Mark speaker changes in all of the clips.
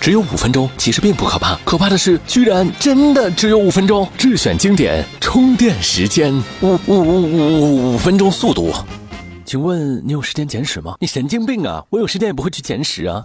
Speaker 1: 只有五分钟，其实并不可怕，可怕的是居然真的只有五分钟。智选经典充电时间，五五五五五分钟速度。请问你有时间简史吗？你神经病啊！我有时间也不会去简史啊。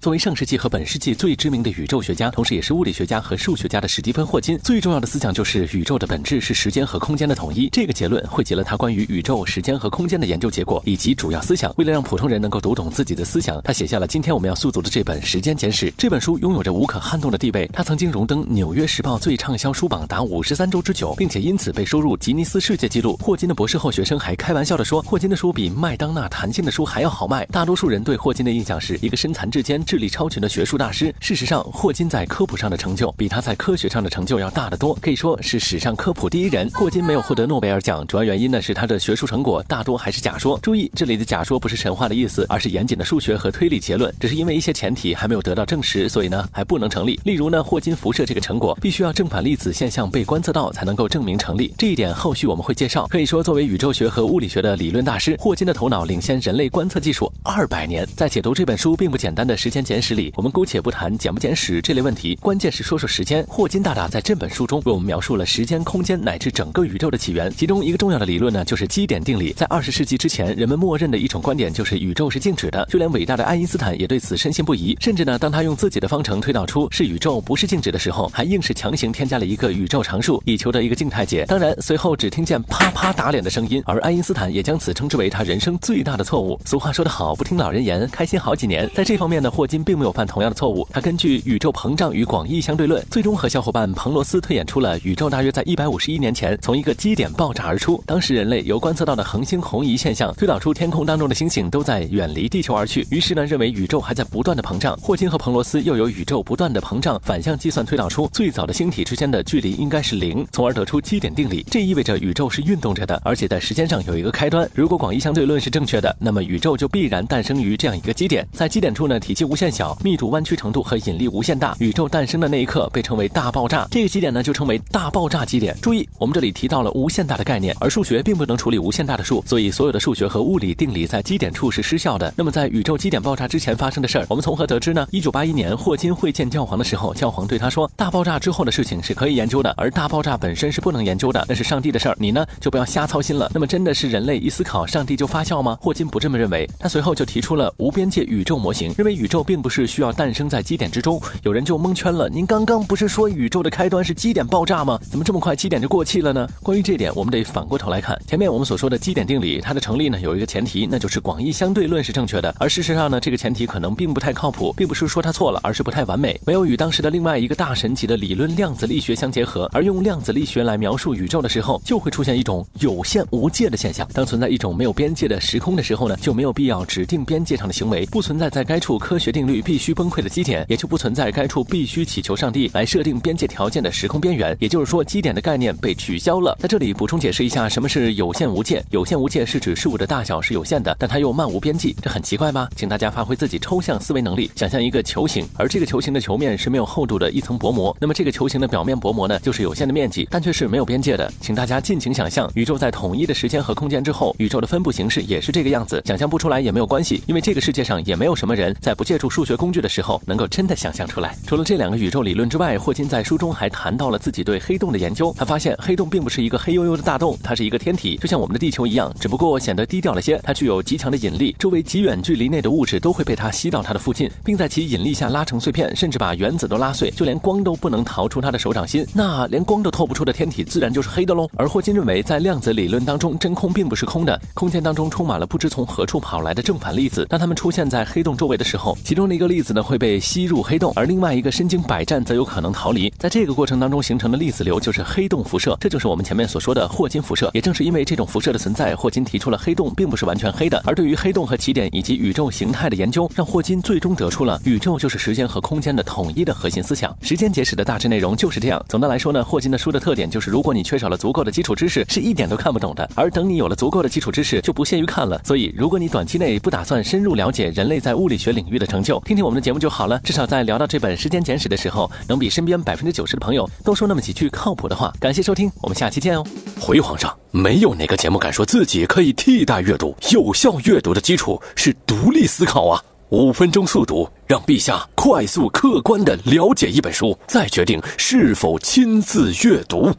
Speaker 1: 作为上世纪和本世纪最知名的宇宙学家，同时也是物理学家和数学家的史蒂芬·霍金，最重要的思想就是宇宙的本质是时间和空间的统一。这个结论汇集了他关于宇宙、时间和空间的研究结果以及主要思想。为了让普通人能够读懂自己的思想，他写下了今天我们要速读的这本《时间简史》。这本书拥有着无可撼动的地位，他曾经荣登《纽约时报》最畅销书榜达五十三周之久，并且因此被收入吉尼斯世界纪录。霍金的博士后学生还开玩笑地说，霍金的书比麦当娜弹性的书还要好卖。大多数人对霍金的印象是一个身残志坚。智力超群的学术大师。事实上，霍金在科普上的成就比他在科学上的成就要大得多，可以说是史上科普第一人。霍金没有获得诺贝尔奖，主要原因呢是他的学术成果大多还是假说。注意，这里的假说不是神话的意思，而是严谨的数学和推理结论。只是因为一些前提还没有得到证实，所以呢还不能成立。例如呢，霍金辐射这个成果必须要正反粒子现象被观测到才能够证明成立。这一点后续我们会介绍。可以说，作为宇宙学和物理学的理论大师，霍金的头脑领先人类观测技术二百年。在解读这本书并不简单的时间简史里，我们。姑且不谈简不简史这类问题，关键是说说时间。霍金大大在这本书中为我们描述了时间、空间乃至整个宇宙的起源。其中一个重要的理论呢，就是基点定理。在二十世纪之前，人们默认的一种观点就是宇宙是静止的，就连伟大的爱因斯坦也对此深信不疑。甚至呢，当他用自己的方程推导出是宇宙不是静止的时候，还硬是强行添加了一个宇宙常数，以求得一个静态解。当然，随后只听见啪啪打脸的声音，而爱因斯坦也将此称之为他人生最大的错误。俗话说得好，不听老人言，开心好几年。在这方面呢，霍金并没有犯同样的错误。他根据宇宙膨胀与广义相对论，最终和小伙伴彭罗斯推演出了宇宙大约在一百五十一年前从一个基点爆炸而出。当时人类由观测到的恒星红移现象推导出天空当中的星星都在远离地球而去，于是呢认为宇宙还在不断的膨胀。霍金和彭罗斯又由宇宙不断的膨胀反向计算推导出最早的星体之间的距离应该是零，从而得出基点定理。这意味着宇宙是运动着的，而且在时间上有一个开端。如果广义相对论是正确的，那么宇宙就必然诞生于这样一个基点，在基点处呢体积无限小，密度、弯曲程度和引力无限。大宇宙诞生的那一刻被称为大爆炸，这个基点呢就称为大爆炸基点。注意，我们这里提到了无限大的概念，而数学并不能处理无限大的数，所以所有的数学和物理定理在基点处是失效的。那么在宇宙基点爆炸之前发生的事儿，我们从何得知呢？一九八一年，霍金会见教皇的时候，教皇对他说：“大爆炸之后的事情是可以研究的，而大爆炸本身是不能研究的，那是上帝的事儿，你呢就不要瞎操心了。”那么真的是人类一思考，上帝就发笑吗？霍金不这么认为，他随后就提出了无边界宇宙模型，认为宇宙并不是需要诞生在基点之中。有人就蒙圈了，您刚刚不是说宇宙的开端是基点爆炸吗？怎么这么快基点就过气了呢？关于这点，我们得反过头来看。前面我们所说的基点定理，它的成立呢有一个前提，那就是广义相对论是正确的。而事实上呢，这个前提可能并不太靠谱，并不是说它错了，而是不太完美，没有与当时的另外一个大神级的理论量子力学相结合。而用量子力学来描述宇宙的时候，就会出现一种有限无界的现象。当存在一种没有边界的时空的时候呢，就没有必要指定边界上的行为，不存在在该处科学定定律必须崩溃的基点，也就不存在该处必须祈。求上帝来设定边界条件的时空边缘，也就是说，基点的概念被取消了。在这里补充解释一下，什么是有限无界？有限无界是指事物的大小是有限的，但它又漫无边际，这很奇怪吧？请大家发挥自己抽象思维能力，想象一个球形，而这个球形的球面是没有厚度的一层薄膜。那么这个球形的表面薄膜呢，就是有限的面积，但却是没有边界的。请大家尽情想象，宇宙在统一的时间和空间之后，宇宙的分布形式也是这个样子。想象不出来也没有关系，因为这个世界上也没有什么人在不借助数学工具的时候，能够真的想象出来。除了这两个宇宙理论之外，霍金在书中还谈到了自己对黑洞的研究。他发现黑洞并不是一个黑黝黝的大洞，它是一个天体，就像我们的地球一样，只不过显得低调了些。它具有极强的引力，周围极远距离内的物质都会被它吸到它的附近，并在其引力下拉成碎片，甚至把原子都拉碎，就连光都不能逃出它的手掌心。那连光都透不出的天体，自然就是黑的喽。而霍金认为，在量子理论当中，真空并不是空的，空间当中充满了不知从何处跑来的正反粒子。当它们出现在黑洞周围的时候，其中的一个粒子呢会被吸入黑洞，而另外一个身经百战则有可能逃离。在这个过程当中形成的粒子流就是黑洞辐射，这就是我们前面所说的霍金辐射。也正是因为这种辐射的存在，霍金提出了黑洞并不是完全黑的。而对于黑洞和起点以及宇宙形态的研究，让霍金最终得出了宇宙就是时间和空间的统一的核心思想。时间简史的大致内容就是这样。总的来说呢，霍金的书的特点就是，如果你缺少了足够的基础知识，是一点都看不懂的。而等你有了足够的基础知识，就不屑于看了。所以，如果你短期内不打算深入了解人类在物理学领域的成就。听听我们的节目就好了。至少在聊到这本时间简史的时候能比身边百分之九十的朋友多说那么几句靠谱的话。感谢收听我们下期见哦。回皇上没有哪个节目敢说自己可以替代阅读有效阅读的基础是独立思考啊。五分钟速读让陛下快速客观的了解一本书再决定是否亲自阅读。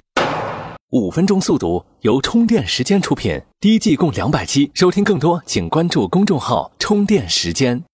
Speaker 1: 五分钟速读由充电时间出品第一季共两百期收听更多请关注公众号充电时间。